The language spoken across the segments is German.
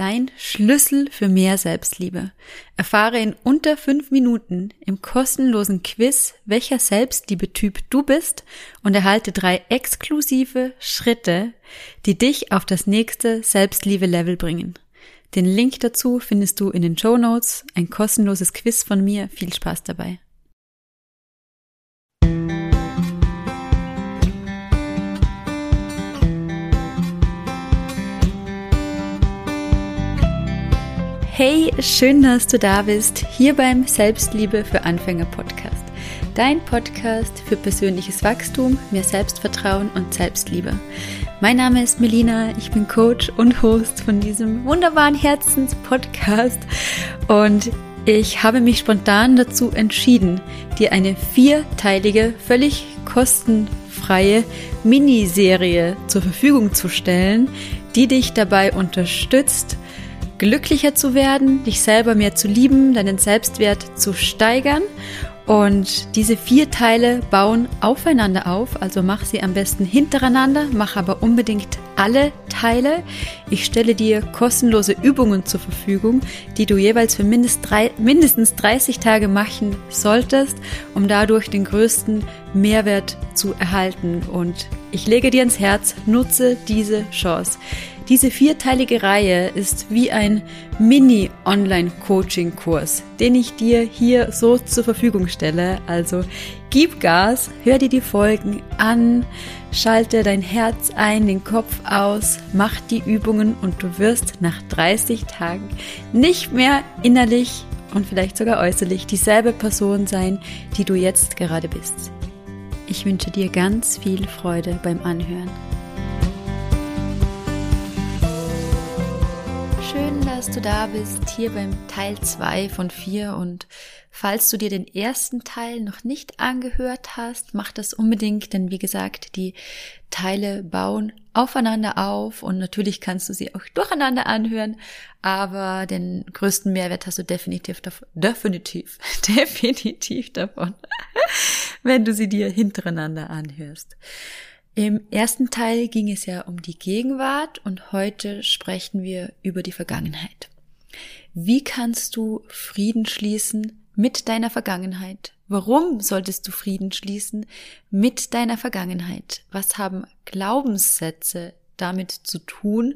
Dein Schlüssel für mehr Selbstliebe. Erfahre in unter fünf Minuten im kostenlosen Quiz, welcher Selbstliebe-Typ du bist und erhalte drei exklusive Schritte, die dich auf das nächste Selbstliebe-Level bringen. Den Link dazu findest du in den Show Notes. Ein kostenloses Quiz von mir. Viel Spaß dabei. Hey, schön, dass du da bist, hier beim Selbstliebe für Anfänger Podcast. Dein Podcast für persönliches Wachstum, mehr Selbstvertrauen und Selbstliebe. Mein Name ist Melina, ich bin Coach und Host von diesem wunderbaren Herzenspodcast und ich habe mich spontan dazu entschieden, dir eine vierteilige, völlig kostenfreie Miniserie zur Verfügung zu stellen, die dich dabei unterstützt, glücklicher zu werden, dich selber mehr zu lieben, deinen Selbstwert zu steigern. Und diese vier Teile bauen aufeinander auf, also mach sie am besten hintereinander, mach aber unbedingt alle Teile. Ich stelle dir kostenlose Übungen zur Verfügung, die du jeweils für mindestens 30 Tage machen solltest, um dadurch den größten Mehrwert zu erhalten. Und ich lege dir ins Herz, nutze diese Chance. Diese vierteilige Reihe ist wie ein Mini-Online-Coaching-Kurs, den ich dir hier so zur Verfügung stelle. Also gib Gas, hör dir die Folgen an, schalte dein Herz ein, den Kopf aus, mach die Übungen und du wirst nach 30 Tagen nicht mehr innerlich und vielleicht sogar äußerlich dieselbe Person sein, die du jetzt gerade bist. Ich wünsche dir ganz viel Freude beim Anhören. Schön, dass du da bist, hier beim Teil 2 von 4 und falls du dir den ersten Teil noch nicht angehört hast, mach das unbedingt, denn wie gesagt, die Teile bauen aufeinander auf und natürlich kannst du sie auch durcheinander anhören, aber den größten Mehrwert hast du definitiv davon, definitiv, definitiv davon, wenn du sie dir hintereinander anhörst. Im ersten Teil ging es ja um die Gegenwart und heute sprechen wir über die Vergangenheit. Wie kannst du Frieden schließen mit deiner Vergangenheit? Warum solltest du Frieden schließen mit deiner Vergangenheit? Was haben Glaubenssätze damit zu tun,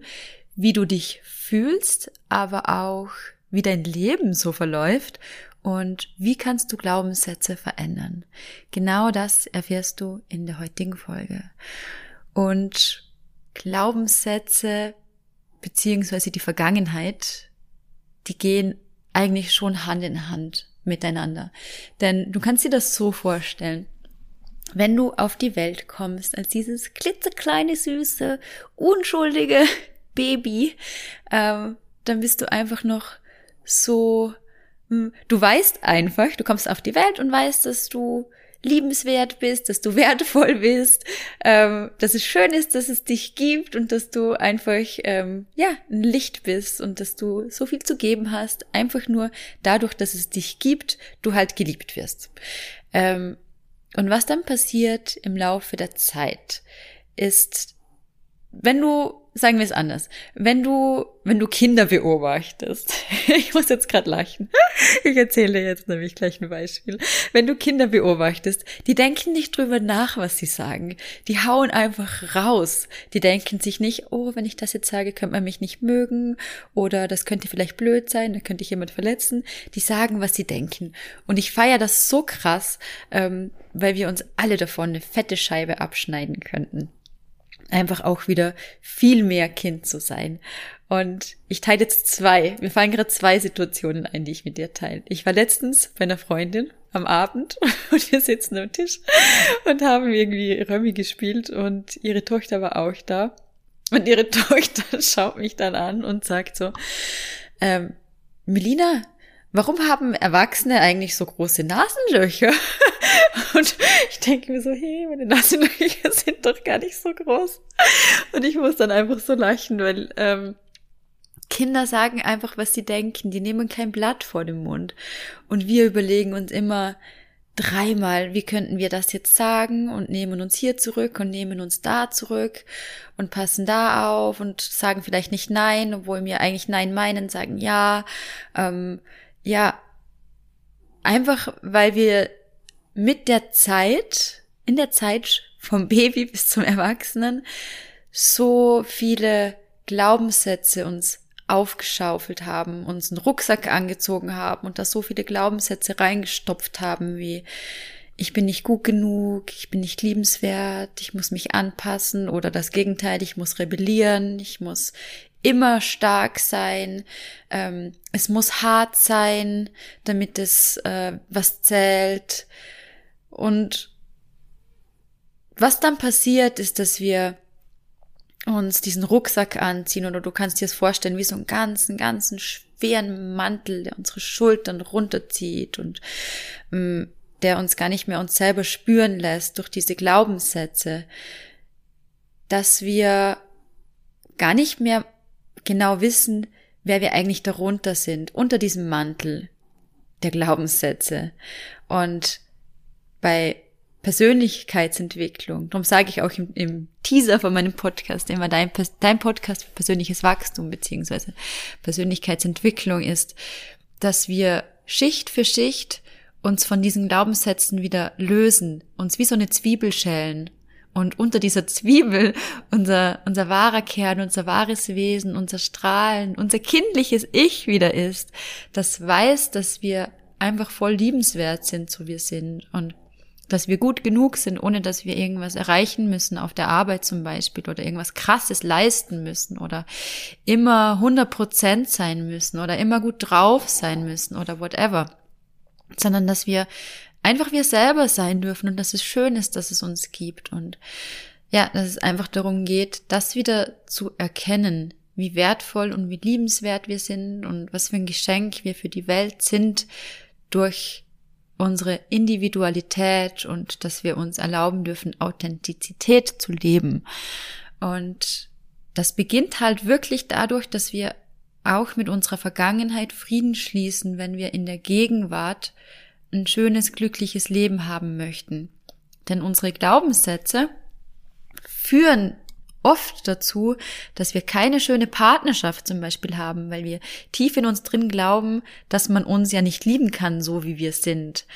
wie du dich fühlst, aber auch wie dein Leben so verläuft und wie kannst du Glaubenssätze verändern? Genau das erfährst du in der heutigen Folge. Und Glaubenssätze beziehungsweise die Vergangenheit, die gehen eigentlich schon Hand in Hand miteinander. Denn du kannst dir das so vorstellen. Wenn du auf die Welt kommst als dieses klitzekleine, süße, unschuldige Baby, ähm, dann bist du einfach noch so du weißt einfach, du kommst auf die Welt und weißt, dass du liebenswert bist, dass du wertvoll bist, ähm, dass es schön ist, dass es dich gibt und dass du einfach ähm, ja ein Licht bist und dass du so viel zu geben hast, einfach nur dadurch, dass es dich gibt, du halt geliebt wirst. Ähm, und was dann passiert im Laufe der Zeit, ist, wenn du sagen wir es anders. Wenn du, wenn du Kinder beobachtest, ich muss jetzt gerade lachen. Ich erzähle jetzt nämlich gleich ein Beispiel. Wenn du Kinder beobachtest, die denken nicht drüber nach, was sie sagen. Die hauen einfach raus. Die denken sich nicht, oh, wenn ich das jetzt sage, könnte man mich nicht mögen oder das könnte vielleicht blöd sein, da könnte ich jemand verletzen. Die sagen, was sie denken. Und ich feiere das so krass, ähm, weil wir uns alle davon eine fette Scheibe abschneiden könnten einfach auch wieder viel mehr Kind zu sein. Und ich teile jetzt zwei. Mir fallen gerade zwei Situationen ein, die ich mit dir teile. Ich war letztens bei einer Freundin am Abend und wir sitzen am Tisch und haben irgendwie Römi gespielt und ihre Tochter war auch da. Und ihre Tochter schaut mich dann an und sagt so, ähm, Melina, warum haben Erwachsene eigentlich so große Nasenlöcher? Und ich denke mir so, hey, meine Nasenlöcher sind doch gar nicht so groß. Und ich muss dann einfach so lachen, weil ähm, Kinder sagen einfach, was sie denken. Die nehmen kein Blatt vor den Mund. Und wir überlegen uns immer, dreimal, wie könnten wir das jetzt sagen und nehmen uns hier zurück und nehmen uns da zurück und passen da auf und sagen vielleicht nicht nein, obwohl wir eigentlich nein meinen, sagen ja. Ähm, ja, einfach weil wir mit der Zeit, in der Zeit vom Baby bis zum Erwachsenen, so viele Glaubenssätze uns aufgeschaufelt haben, uns einen Rucksack angezogen haben und da so viele Glaubenssätze reingestopft haben wie ich bin nicht gut genug, ich bin nicht liebenswert, ich muss mich anpassen oder das Gegenteil, ich muss rebellieren, ich muss immer stark sein, ähm, es muss hart sein, damit es äh, was zählt. Und was dann passiert, ist, dass wir uns diesen Rucksack anziehen oder du kannst dir das vorstellen wie so einen ganzen, ganzen schweren Mantel, der unsere Schultern runterzieht und ähm, der uns gar nicht mehr uns selber spüren lässt durch diese Glaubenssätze, dass wir gar nicht mehr genau wissen, wer wir eigentlich darunter sind, unter diesem Mantel der Glaubenssätze. Und bei Persönlichkeitsentwicklung. Darum sage ich auch im, im, Teaser von meinem Podcast immer, dein, dein Podcast für persönliches Wachstum beziehungsweise Persönlichkeitsentwicklung ist, dass wir Schicht für Schicht uns von diesen Glaubenssätzen wieder lösen, uns wie so eine Zwiebel schälen und unter dieser Zwiebel unser, unser wahrer Kern, unser wahres Wesen, unser Strahlen, unser kindliches Ich wieder ist, das weiß, dass wir einfach voll liebenswert sind, so wir sind. Und dass wir gut genug sind, ohne dass wir irgendwas erreichen müssen auf der Arbeit zum Beispiel oder irgendwas Krasses leisten müssen oder immer 100 Prozent sein müssen oder immer gut drauf sein müssen oder whatever, sondern dass wir einfach wir selber sein dürfen und dass es schön ist, dass es uns gibt und ja, dass es einfach darum geht, das wieder zu erkennen, wie wertvoll und wie liebenswert wir sind und was für ein Geschenk wir für die Welt sind durch unsere Individualität und dass wir uns erlauben dürfen, Authentizität zu leben. Und das beginnt halt wirklich dadurch, dass wir auch mit unserer Vergangenheit Frieden schließen, wenn wir in der Gegenwart ein schönes, glückliches Leben haben möchten. Denn unsere Glaubenssätze führen oft dazu, dass wir keine schöne Partnerschaft zum Beispiel haben, weil wir tief in uns drin glauben, dass man uns ja nicht lieben kann, so wie wir sind.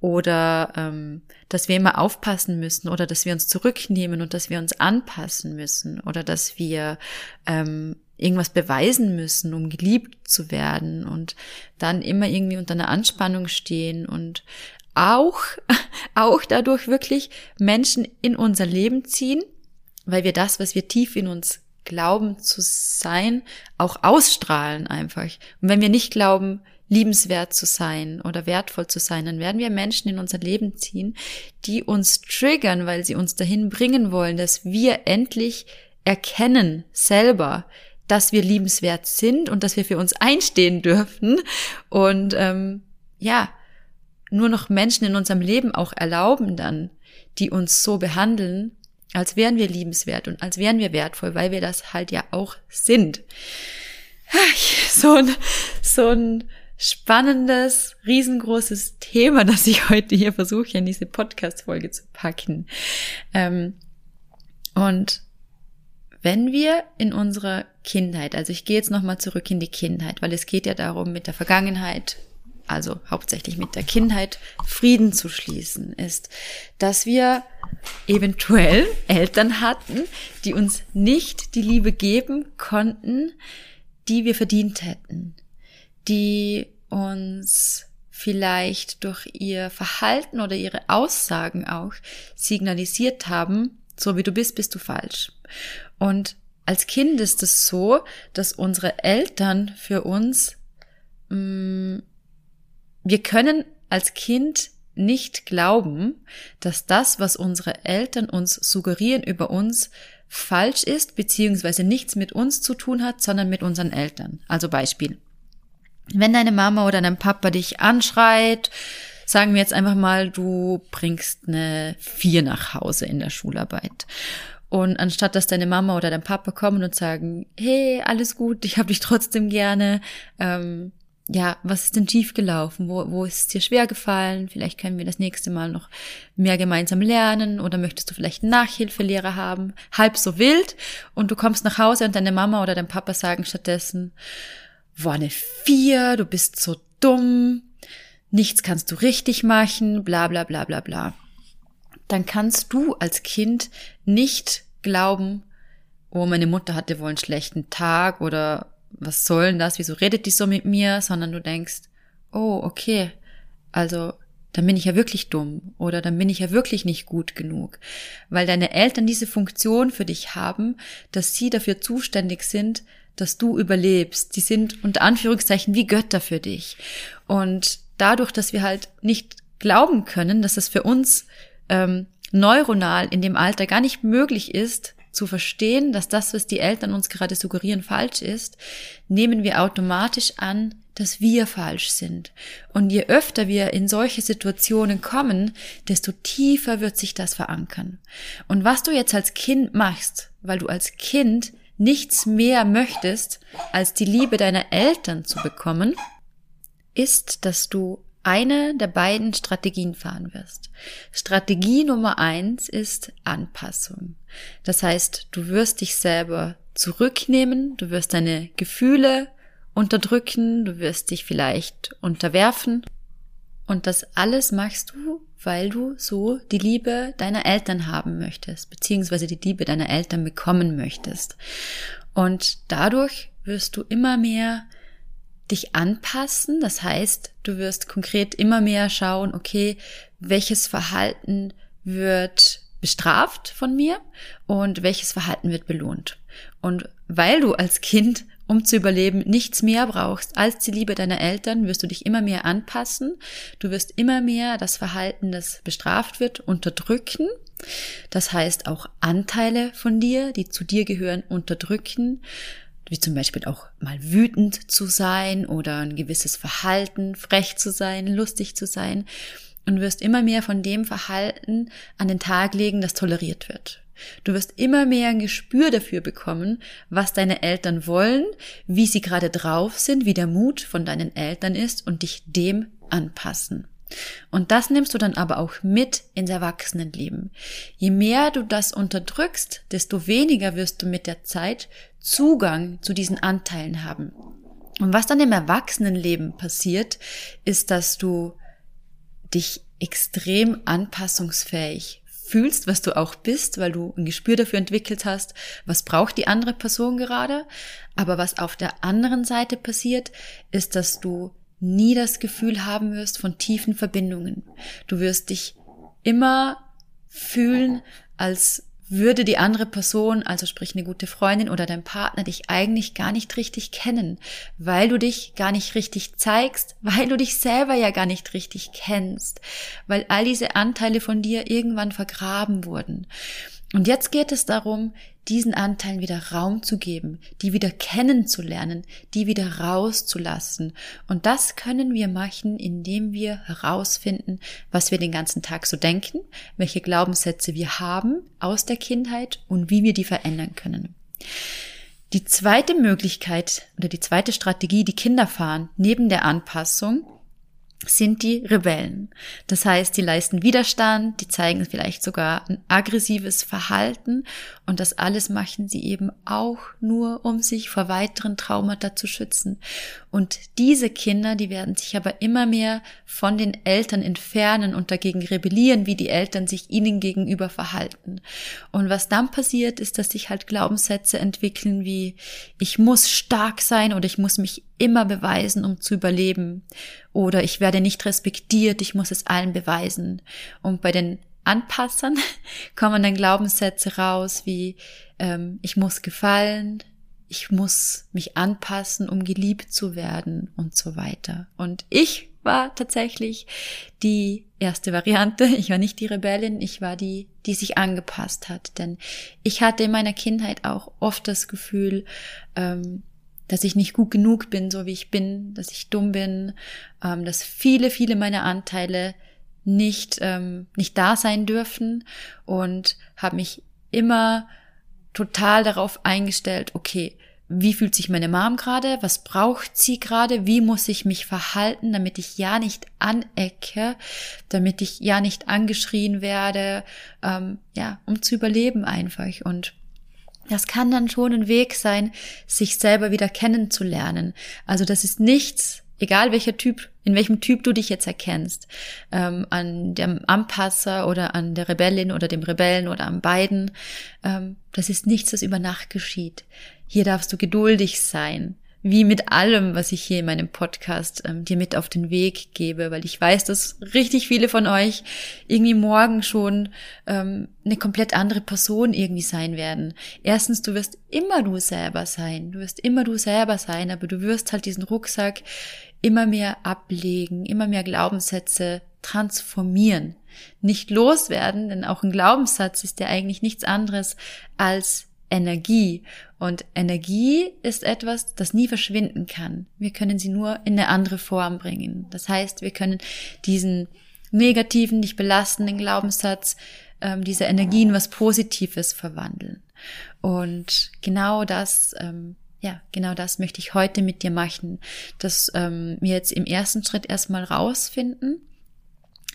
Oder ähm, dass wir immer aufpassen müssen oder dass wir uns zurücknehmen und dass wir uns anpassen müssen oder dass wir ähm, irgendwas beweisen müssen, um geliebt zu werden und dann immer irgendwie unter einer Anspannung stehen und auch, auch dadurch wirklich Menschen in unser Leben ziehen, weil wir das, was wir tief in uns glauben zu sein, auch ausstrahlen einfach. Und wenn wir nicht glauben, liebenswert zu sein oder wertvoll zu sein, dann werden wir Menschen in unser Leben ziehen, die uns triggern, weil sie uns dahin bringen wollen, dass wir endlich erkennen selber, dass wir liebenswert sind und dass wir für uns einstehen dürfen und ähm, ja, nur noch Menschen in unserem Leben auch erlauben dann, die uns so behandeln, als wären wir liebenswert und als wären wir wertvoll, weil wir das halt ja auch sind. So ein, so ein spannendes, riesengroßes Thema, das ich heute hier versuche, in diese Podcast-Folge zu packen. Ähm, und wenn wir in unserer Kindheit, also ich gehe jetzt nochmal zurück in die Kindheit, weil es geht ja darum, mit der Vergangenheit also hauptsächlich mit der Kindheit, Frieden zu schließen, ist, dass wir eventuell Eltern hatten, die uns nicht die Liebe geben konnten, die wir verdient hätten, die uns vielleicht durch ihr Verhalten oder ihre Aussagen auch signalisiert haben, so wie du bist, bist du falsch. Und als Kind ist es so, dass unsere Eltern für uns mh, mm, wir können als Kind nicht glauben, dass das, was unsere Eltern uns suggerieren über uns, falsch ist, beziehungsweise nichts mit uns zu tun hat, sondern mit unseren Eltern. Also Beispiel. Wenn deine Mama oder dein Papa dich anschreit, sagen wir jetzt einfach mal, du bringst eine Vier nach Hause in der Schularbeit. Und anstatt dass deine Mama oder dein Papa kommen und sagen, hey, alles gut, ich hab dich trotzdem gerne, ähm, ja, was ist denn schiefgelaufen? Wo, wo ist es dir schwer gefallen? Vielleicht können wir das nächste Mal noch mehr gemeinsam lernen oder möchtest du vielleicht einen Nachhilfelehrer haben? Halb so wild und du kommst nach Hause und deine Mama oder dein Papa sagen stattdessen, war eine Vier, du bist so dumm, nichts kannst du richtig machen, bla bla bla bla bla. Dann kannst du als Kind nicht glauben, oh, meine Mutter hatte wohl einen schlechten Tag oder was soll denn das, wieso redet die so mit mir, sondern du denkst, oh, okay, also dann bin ich ja wirklich dumm oder dann bin ich ja wirklich nicht gut genug, weil deine Eltern diese Funktion für dich haben, dass sie dafür zuständig sind, dass du überlebst. Die sind unter Anführungszeichen wie Götter für dich. Und dadurch, dass wir halt nicht glauben können, dass es für uns ähm, neuronal in dem Alter gar nicht möglich ist, zu verstehen, dass das, was die Eltern uns gerade suggerieren, falsch ist, nehmen wir automatisch an, dass wir falsch sind. Und je öfter wir in solche Situationen kommen, desto tiefer wird sich das verankern. Und was du jetzt als Kind machst, weil du als Kind nichts mehr möchtest, als die Liebe deiner Eltern zu bekommen, ist, dass du eine der beiden Strategien fahren wirst. Strategie Nummer eins ist Anpassung. Das heißt, du wirst dich selber zurücknehmen, du wirst deine Gefühle unterdrücken, du wirst dich vielleicht unterwerfen. Und das alles machst du, weil du so die Liebe deiner Eltern haben möchtest, beziehungsweise die Liebe deiner Eltern bekommen möchtest. Und dadurch wirst du immer mehr dich anpassen. Das heißt, du wirst konkret immer mehr schauen, okay, welches Verhalten wird bestraft von mir und welches Verhalten wird belohnt. Und weil du als Kind, um zu überleben, nichts mehr brauchst als die Liebe deiner Eltern, wirst du dich immer mehr anpassen. Du wirst immer mehr das Verhalten, das bestraft wird, unterdrücken. Das heißt auch Anteile von dir, die zu dir gehören, unterdrücken wie zum Beispiel auch mal wütend zu sein oder ein gewisses Verhalten, frech zu sein, lustig zu sein und wirst immer mehr von dem Verhalten an den Tag legen, das toleriert wird. Du wirst immer mehr ein Gespür dafür bekommen, was deine Eltern wollen, wie sie gerade drauf sind, wie der Mut von deinen Eltern ist und dich dem anpassen. Und das nimmst du dann aber auch mit ins Erwachsenenleben. Je mehr du das unterdrückst, desto weniger wirst du mit der Zeit Zugang zu diesen Anteilen haben. Und was dann im Erwachsenenleben passiert, ist, dass du dich extrem anpassungsfähig fühlst, was du auch bist, weil du ein Gespür dafür entwickelt hast, was braucht die andere Person gerade. Aber was auf der anderen Seite passiert, ist, dass du nie das Gefühl haben wirst von tiefen Verbindungen. Du wirst dich immer fühlen, als würde die andere Person, also sprich eine gute Freundin oder dein Partner, dich eigentlich gar nicht richtig kennen, weil du dich gar nicht richtig zeigst, weil du dich selber ja gar nicht richtig kennst, weil all diese Anteile von dir irgendwann vergraben wurden. Und jetzt geht es darum, diesen Anteilen wieder Raum zu geben, die wieder kennenzulernen, die wieder rauszulassen. Und das können wir machen, indem wir herausfinden, was wir den ganzen Tag so denken, welche Glaubenssätze wir haben aus der Kindheit und wie wir die verändern können. Die zweite Möglichkeit oder die zweite Strategie, die Kinder fahren, neben der Anpassung, sind die Rebellen. Das heißt, die leisten Widerstand, die zeigen vielleicht sogar ein aggressives Verhalten und das alles machen sie eben auch nur, um sich vor weiteren Traumata zu schützen. Und diese Kinder, die werden sich aber immer mehr von den Eltern entfernen und dagegen rebellieren, wie die Eltern sich ihnen gegenüber verhalten. Und was dann passiert, ist, dass sich halt Glaubenssätze entwickeln wie ich muss stark sein oder ich muss mich immer beweisen, um zu überleben. Oder ich werde nicht respektiert, ich muss es allen beweisen. Und bei den Anpassern kommen dann Glaubenssätze raus wie ähm, ich muss gefallen, ich muss mich anpassen, um geliebt zu werden und so weiter. Und ich war tatsächlich die erste Variante. Ich war nicht die Rebellin, ich war die, die sich angepasst hat. Denn ich hatte in meiner Kindheit auch oft das Gefühl, ähm, dass ich nicht gut genug bin, so wie ich bin, dass ich dumm bin, ähm, dass viele, viele meiner Anteile nicht, ähm, nicht da sein dürfen und habe mich immer total darauf eingestellt, okay, wie fühlt sich meine Mom gerade, was braucht sie gerade, wie muss ich mich verhalten, damit ich ja nicht anecke, damit ich ja nicht angeschrien werde, ähm, ja, um zu überleben einfach. Und das kann dann schon ein Weg sein, sich selber wieder kennenzulernen. Also das ist nichts, egal welcher Typ, in welchem Typ du dich jetzt erkennst, ähm, an dem Anpasser oder an der Rebellin oder dem Rebellen oder an beiden, ähm, das ist nichts, das über Nacht geschieht. Hier darfst du geduldig sein, wie mit allem, was ich hier in meinem Podcast ähm, dir mit auf den Weg gebe, weil ich weiß, dass richtig viele von euch irgendwie morgen schon ähm, eine komplett andere Person irgendwie sein werden. Erstens, du wirst immer du selber sein, du wirst immer du selber sein, aber du wirst halt diesen Rucksack immer mehr ablegen, immer mehr Glaubenssätze transformieren, nicht loswerden, denn auch ein Glaubenssatz ist ja eigentlich nichts anderes als Energie. Und Energie ist etwas, das nie verschwinden kann. Wir können sie nur in eine andere Form bringen. Das heißt, wir können diesen negativen, nicht belastenden Glaubenssatz, ähm, diese Energie in was Positives verwandeln. Und genau das, ähm, ja, genau das möchte ich heute mit dir machen, dass ähm, wir jetzt im ersten Schritt erstmal rausfinden,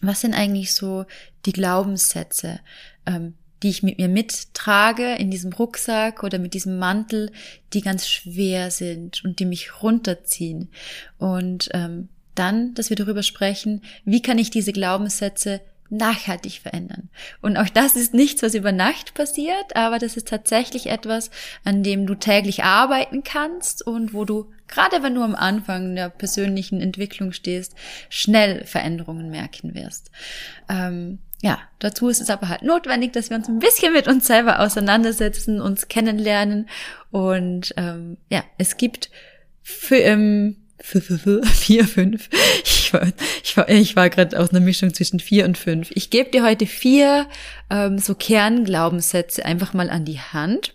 was sind eigentlich so die Glaubenssätze, ähm, die ich mit mir mittrage in diesem Rucksack oder mit diesem Mantel, die ganz schwer sind und die mich runterziehen. Und ähm, dann, dass wir darüber sprechen, wie kann ich diese Glaubenssätze nachhaltig verändern. Und auch das ist nichts, was über Nacht passiert, aber das ist tatsächlich etwas, an dem du täglich arbeiten kannst und wo du, gerade wenn du am Anfang der persönlichen Entwicklung stehst, schnell Veränderungen merken wirst. Ähm, ja, dazu ist es aber halt notwendig, dass wir uns ein bisschen mit uns selber auseinandersetzen, uns kennenlernen und ähm, ja, es gibt für, ähm, für, für, für, vier, fünf. Ich war, ich war, ich war gerade aus einer Mischung zwischen vier und fünf. Ich gebe dir heute vier ähm, so Kernglaubenssätze einfach mal an die Hand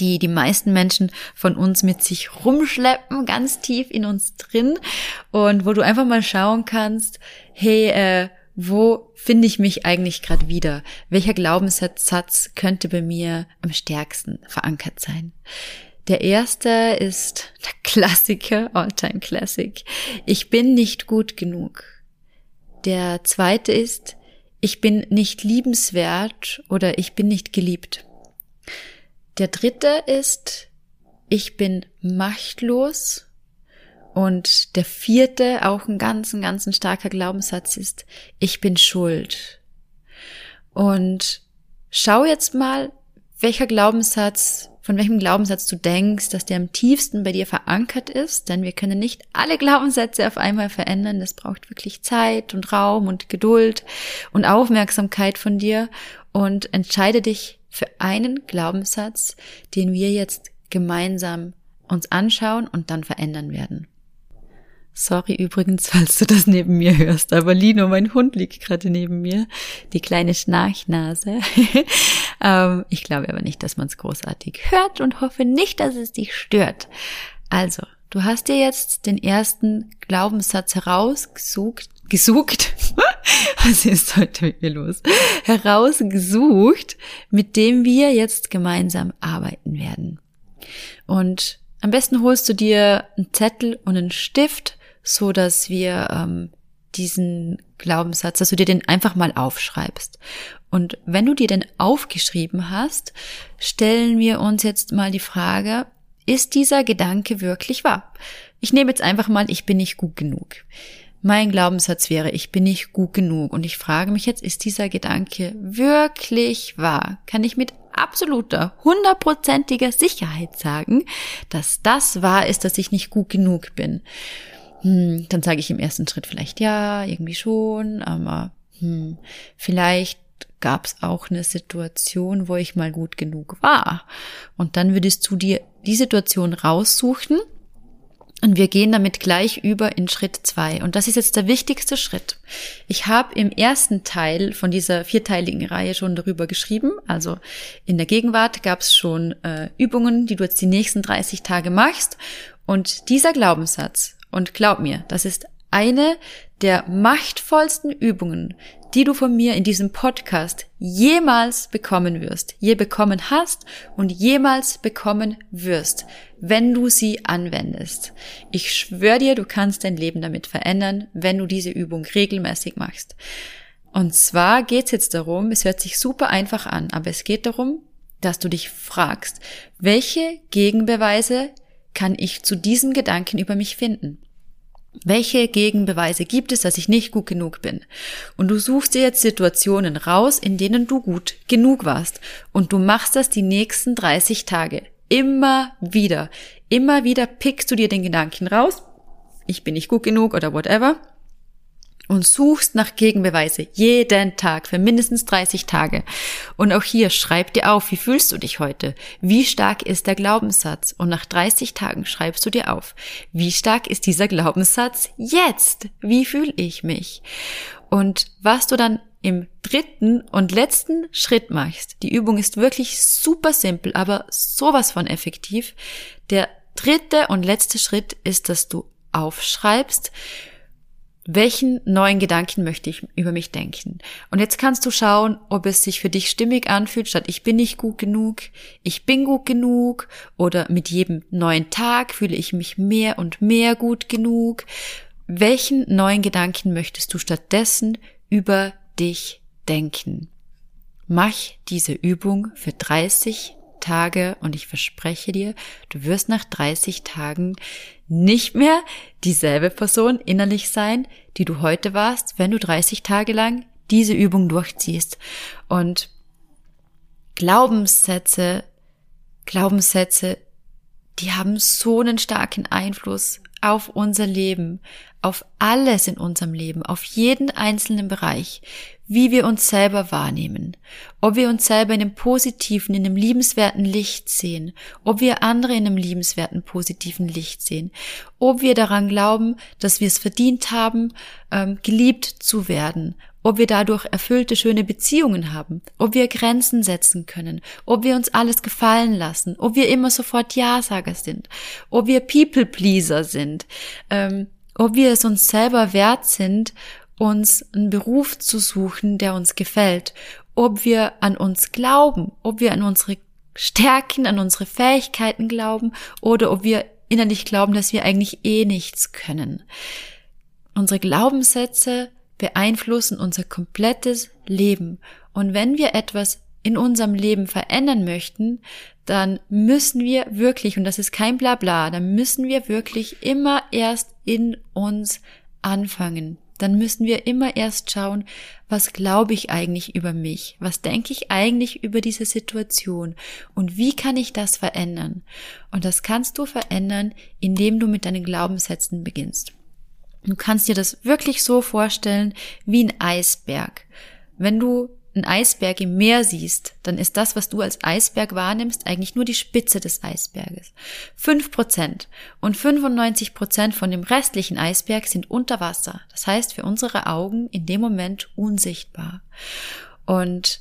die die meisten Menschen von uns mit sich rumschleppen, ganz tief in uns drin und wo du einfach mal schauen kannst, hey, äh, wo finde ich mich eigentlich gerade wieder? Welcher Glaubenssatz könnte bei mir am stärksten verankert sein? Der erste ist der Klassiker, Alltime Classic. Ich bin nicht gut genug. Der zweite ist, ich bin nicht liebenswert oder ich bin nicht geliebt. Der dritte ist, ich bin machtlos und der vierte, auch ein ganz, ein ganz starker Glaubenssatz ist, ich bin schuld. Und schau jetzt mal, welcher Glaubenssatz, von welchem Glaubenssatz du denkst, dass der am tiefsten bei dir verankert ist, denn wir können nicht alle Glaubenssätze auf einmal verändern. Das braucht wirklich Zeit und Raum und Geduld und Aufmerksamkeit von dir und entscheide dich für einen Glaubenssatz, den wir jetzt gemeinsam uns anschauen und dann verändern werden. Sorry übrigens, falls du das neben mir hörst, aber Lino, mein Hund, liegt gerade neben mir. Die kleine Schnarchnase. ähm, ich glaube aber nicht, dass man es großartig hört und hoffe nicht, dass es dich stört. Also, du hast dir jetzt den ersten Glaubenssatz herausgesucht, gesucht. Was ist heute mit mir los? Herausgesucht, mit dem wir jetzt gemeinsam arbeiten werden. Und am besten holst du dir einen Zettel und einen Stift so dass wir ähm, diesen Glaubenssatz, dass du dir den einfach mal aufschreibst. Und wenn du dir den aufgeschrieben hast, stellen wir uns jetzt mal die Frage, ist dieser Gedanke wirklich wahr? Ich nehme jetzt einfach mal, ich bin nicht gut genug. Mein Glaubenssatz wäre, ich bin nicht gut genug. Und ich frage mich jetzt, ist dieser Gedanke wirklich wahr? Kann ich mit absoluter, hundertprozentiger Sicherheit sagen, dass das wahr ist, dass ich nicht gut genug bin? Hm, dann sage ich im ersten Schritt vielleicht ja, irgendwie schon, aber hm, vielleicht gab es auch eine Situation, wo ich mal gut genug war. Und dann würdest du dir die Situation raussuchen und wir gehen damit gleich über in Schritt zwei. Und das ist jetzt der wichtigste Schritt. Ich habe im ersten Teil von dieser vierteiligen Reihe schon darüber geschrieben. Also in der Gegenwart gab es schon äh, Übungen, die du jetzt die nächsten 30 Tage machst. Und dieser Glaubenssatz, und glaub mir, das ist eine der machtvollsten Übungen, die du von mir in diesem Podcast jemals bekommen wirst, je bekommen hast und jemals bekommen wirst, wenn du sie anwendest. Ich schwöre dir, du kannst dein Leben damit verändern, wenn du diese Übung regelmäßig machst. Und zwar geht es jetzt darum, es hört sich super einfach an, aber es geht darum, dass du dich fragst, welche Gegenbeweise kann ich zu diesem Gedanken über mich finden? Welche Gegenbeweise gibt es, dass ich nicht gut genug bin? Und du suchst dir jetzt Situationen raus, in denen du gut genug warst. Und du machst das die nächsten 30 Tage. Immer wieder. Immer wieder pickst du dir den Gedanken raus. Ich bin nicht gut genug oder whatever und suchst nach Gegenbeweise jeden Tag für mindestens 30 Tage. Und auch hier schreib dir auf, wie fühlst du dich heute? Wie stark ist der Glaubenssatz? Und nach 30 Tagen schreibst du dir auf, wie stark ist dieser Glaubenssatz jetzt? Wie fühle ich mich? Und was du dann im dritten und letzten Schritt machst, die Übung ist wirklich super simpel, aber sowas von effektiv. Der dritte und letzte Schritt ist, dass du aufschreibst, welchen neuen Gedanken möchte ich über mich denken? Und jetzt kannst du schauen, ob es sich für dich stimmig anfühlt, statt ich bin nicht gut genug, ich bin gut genug oder mit jedem neuen Tag fühle ich mich mehr und mehr gut genug. Welchen neuen Gedanken möchtest du stattdessen über dich denken? Mach diese Übung für 30 Tage und ich verspreche dir, du wirst nach 30 Tagen nicht mehr dieselbe Person innerlich sein, die du heute warst, wenn du 30 Tage lang diese Übung durchziehst. Und Glaubenssätze, Glaubenssätze, die haben so einen starken Einfluss auf unser Leben, auf alles in unserem Leben, auf jeden einzelnen Bereich, wie wir uns selber wahrnehmen, ob wir uns selber in einem positiven, in einem liebenswerten Licht sehen, ob wir andere in einem liebenswerten, positiven Licht sehen, ob wir daran glauben, dass wir es verdient haben, ähm, geliebt zu werden, ob wir dadurch erfüllte, schöne Beziehungen haben, ob wir Grenzen setzen können, ob wir uns alles gefallen lassen, ob wir immer sofort Ja-Sager sind, ob wir People-Pleaser sind, ähm, ob wir es uns selber wert sind, uns einen Beruf zu suchen, der uns gefällt, ob wir an uns glauben, ob wir an unsere Stärken, an unsere Fähigkeiten glauben oder ob wir innerlich glauben, dass wir eigentlich eh nichts können. Unsere Glaubenssätze beeinflussen unser komplettes Leben. Und wenn wir etwas in unserem Leben verändern möchten, dann müssen wir wirklich, und das ist kein Blabla, dann müssen wir wirklich immer erst in uns anfangen dann müssen wir immer erst schauen, was glaube ich eigentlich über mich? Was denke ich eigentlich über diese Situation? Und wie kann ich das verändern? Und das kannst du verändern, indem du mit deinen Glaubenssätzen beginnst. Du kannst dir das wirklich so vorstellen wie ein Eisberg. Wenn du einen Eisberg im Meer siehst, dann ist das, was du als Eisberg wahrnimmst, eigentlich nur die Spitze des Eisberges. Fünf Prozent und 95 Prozent von dem restlichen Eisberg sind unter Wasser. Das heißt für unsere Augen in dem Moment unsichtbar. Und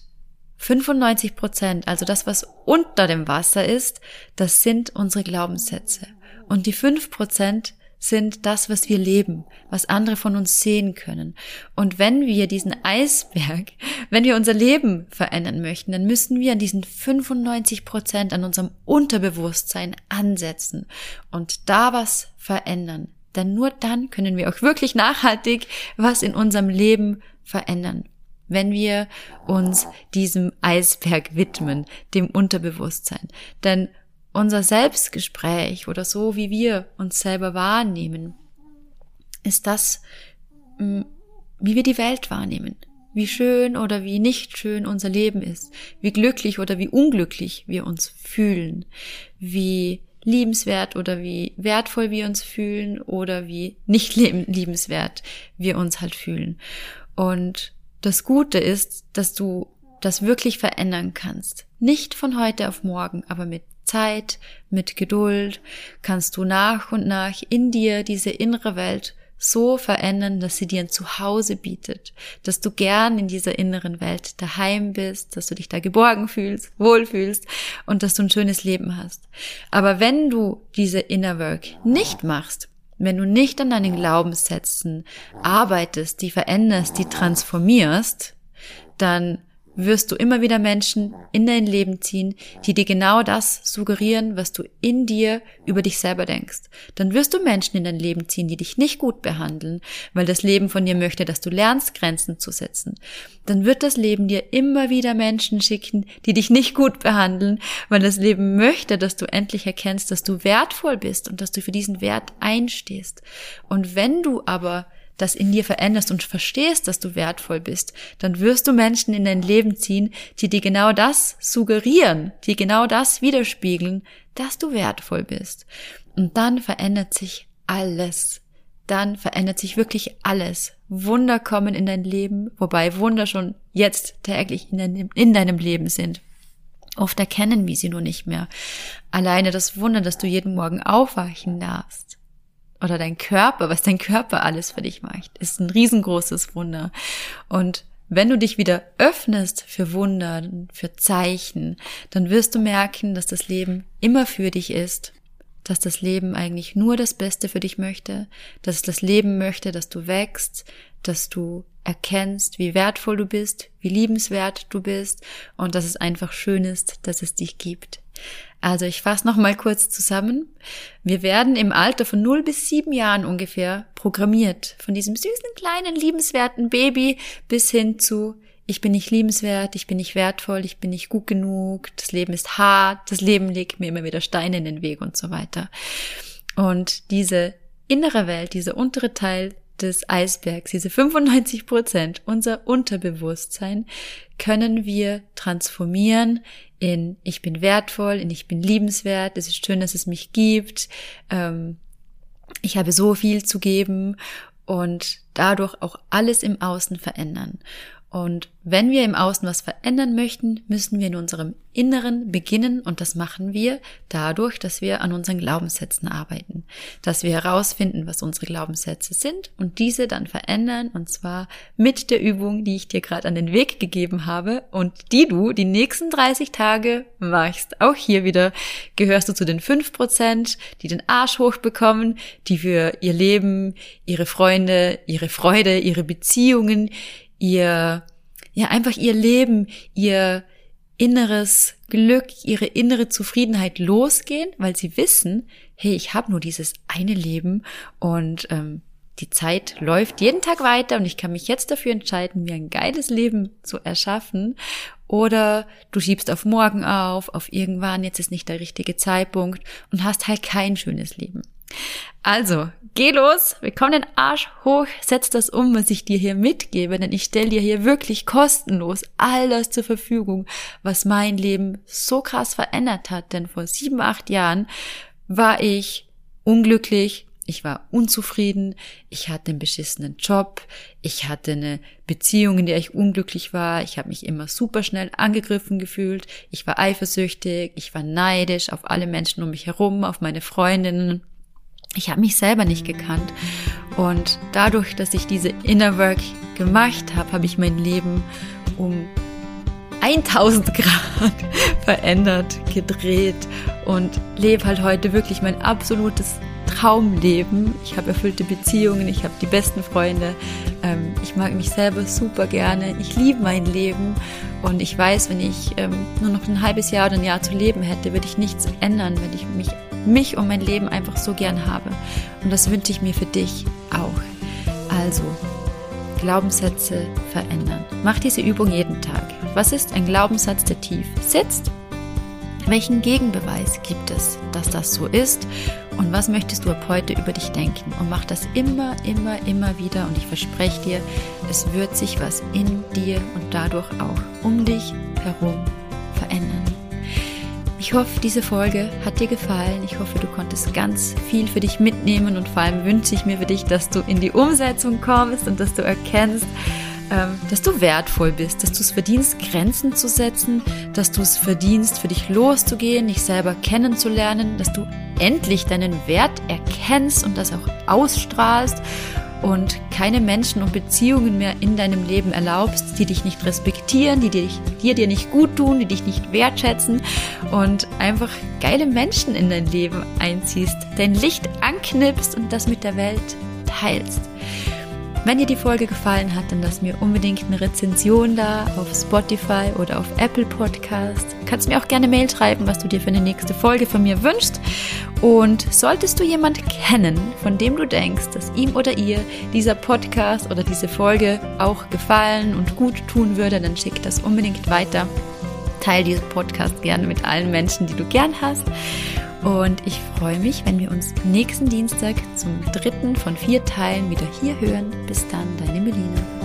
95 Prozent, also das, was unter dem Wasser ist, das sind unsere Glaubenssätze. Und die fünf Prozent sind das, was wir leben, was andere von uns sehen können. Und wenn wir diesen Eisberg, wenn wir unser Leben verändern möchten, dann müssen wir an diesen 95 Prozent an unserem Unterbewusstsein ansetzen und da was verändern. Denn nur dann können wir auch wirklich nachhaltig was in unserem Leben verändern wenn wir uns diesem Eisberg widmen, dem Unterbewusstsein. Denn unser Selbstgespräch oder so, wie wir uns selber wahrnehmen, ist das, mm, wie wir die Welt wahrnehmen, wie schön oder wie nicht schön unser Leben ist, wie glücklich oder wie unglücklich wir uns fühlen, wie liebenswert oder wie wertvoll wir uns fühlen oder wie nicht liebenswert wir uns halt fühlen. Und das Gute ist, dass du das wirklich verändern kannst. Nicht von heute auf morgen, aber mit Zeit, mit Geduld kannst du nach und nach in dir diese innere Welt so verändern, dass sie dir ein Zuhause bietet, dass du gern in dieser inneren Welt daheim bist, dass du dich da geborgen fühlst, wohlfühlst und dass du ein schönes Leben hast. Aber wenn du diese Inner Work nicht machst, wenn du nicht an deinen Glaubenssätzen arbeitest, die veränderst, die transformierst, dann wirst du immer wieder Menschen in dein Leben ziehen, die dir genau das suggerieren, was du in dir über dich selber denkst. Dann wirst du Menschen in dein Leben ziehen, die dich nicht gut behandeln, weil das Leben von dir möchte, dass du lernst, Grenzen zu setzen. Dann wird das Leben dir immer wieder Menschen schicken, die dich nicht gut behandeln, weil das Leben möchte, dass du endlich erkennst, dass du wertvoll bist und dass du für diesen Wert einstehst. Und wenn du aber das in dir veränderst und verstehst, dass du wertvoll bist, dann wirst du Menschen in dein Leben ziehen, die dir genau das suggerieren, die genau das widerspiegeln, dass du wertvoll bist. Und dann verändert sich alles. Dann verändert sich wirklich alles. Wunder kommen in dein Leben, wobei Wunder schon jetzt täglich in deinem, in deinem Leben sind. Oft erkennen wir sie nur nicht mehr. Alleine das Wunder, dass du jeden Morgen aufwachen darfst oder dein Körper, was dein Körper alles für dich macht, ist ein riesengroßes Wunder. Und wenn du dich wieder öffnest für Wunder, für Zeichen, dann wirst du merken, dass das Leben immer für dich ist, dass das Leben eigentlich nur das Beste für dich möchte, dass das Leben möchte, dass du wächst, dass du erkennst, wie wertvoll du bist, wie liebenswert du bist und dass es einfach schön ist, dass es dich gibt. Also ich fasse noch mal kurz zusammen. Wir werden im Alter von 0 bis 7 Jahren ungefähr programmiert. Von diesem süßen, kleinen, liebenswerten Baby bis hin zu ich bin nicht liebenswert, ich bin nicht wertvoll, ich bin nicht gut genug, das Leben ist hart, das Leben legt mir immer wieder Steine in den Weg und so weiter. Und diese innere Welt, dieser untere Teil des Eisbergs, diese 95 Prozent, unser Unterbewusstsein, können wir transformieren in ich bin wertvoll, in ich bin liebenswert, es ist schön, dass es mich gibt, ähm, ich habe so viel zu geben und dadurch auch alles im Außen verändern. Und wenn wir im Außen was verändern möchten, müssen wir in unserem Inneren beginnen. Und das machen wir dadurch, dass wir an unseren Glaubenssätzen arbeiten, dass wir herausfinden, was unsere Glaubenssätze sind und diese dann verändern. Und zwar mit der Übung, die ich dir gerade an den Weg gegeben habe. Und die du die nächsten 30 Tage machst. Auch hier wieder gehörst du zu den 5%, die den Arsch hochbekommen, die für ihr Leben, ihre Freunde, ihre Freude, ihre Beziehungen, ihr, ja, einfach ihr Leben, ihr inneres Glück, ihre innere Zufriedenheit losgehen, weil sie wissen, hey, ich habe nur dieses eine Leben und ähm, die Zeit läuft jeden Tag weiter und ich kann mich jetzt dafür entscheiden, mir ein geiles Leben zu erschaffen. Oder du schiebst auf morgen auf, auf irgendwann, jetzt ist nicht der richtige Zeitpunkt und hast halt kein schönes Leben. Also, geh los, wir kommen den Arsch hoch, setz das um, was ich dir hier mitgebe, denn ich stelle dir hier wirklich kostenlos all das zur Verfügung, was mein Leben so krass verändert hat. Denn vor sieben, acht Jahren war ich unglücklich, ich war unzufrieden, ich hatte einen beschissenen Job, ich hatte eine Beziehung, in der ich unglücklich war, ich habe mich immer super schnell angegriffen gefühlt, ich war eifersüchtig, ich war neidisch auf alle Menschen um mich herum, auf meine Freundinnen. Ich habe mich selber nicht gekannt. Und dadurch, dass ich diese Inner Work gemacht habe, habe ich mein Leben um 1000 Grad verändert, gedreht und lebe halt heute wirklich mein absolutes Traumleben. Ich habe erfüllte Beziehungen, ich habe die besten Freunde, ähm, ich mag mich selber super gerne, ich liebe mein Leben und ich weiß, wenn ich ähm, nur noch ein halbes Jahr oder ein Jahr zu leben hätte, würde ich nichts ändern, wenn ich mich mich und mein Leben einfach so gern habe. Und das wünsche ich mir für dich auch. Also, Glaubenssätze verändern. Mach diese Übung jeden Tag. Was ist ein Glaubenssatz, der tief sitzt? Welchen Gegenbeweis gibt es, dass das so ist? Und was möchtest du ab heute über dich denken? Und mach das immer, immer, immer wieder. Und ich verspreche dir, es wird sich was in dir und dadurch auch um dich herum verändern. Ich hoffe, diese Folge hat dir gefallen. Ich hoffe, du konntest ganz viel für dich mitnehmen und vor allem wünsche ich mir für dich, dass du in die Umsetzung kommst und dass du erkennst, dass du wertvoll bist, dass du es verdienst, Grenzen zu setzen, dass du es verdienst, für dich loszugehen, dich selber kennenzulernen, dass du endlich deinen Wert erkennst und das auch ausstrahlst und keine Menschen und Beziehungen mehr in deinem Leben erlaubst, die dich nicht respektieren, die dir, dir, dir nicht gut tun, die dich nicht wertschätzen und einfach geile Menschen in dein Leben einziehst, dein Licht anknipst und das mit der Welt teilst. Wenn dir die Folge gefallen hat, dann lass mir unbedingt eine Rezension da auf Spotify oder auf Apple Podcast. Du kannst mir auch gerne Mail schreiben, was du dir für eine nächste Folge von mir wünschst. Und solltest du jemand kennen, von dem du denkst, dass ihm oder ihr dieser Podcast oder diese Folge auch gefallen und gut tun würde, dann schick das unbedingt weiter. Teil diesen Podcast gerne mit allen Menschen, die du gern hast. Und ich freue mich, wenn wir uns nächsten Dienstag zum dritten von vier Teilen wieder hier hören. Bis dann, deine Melina.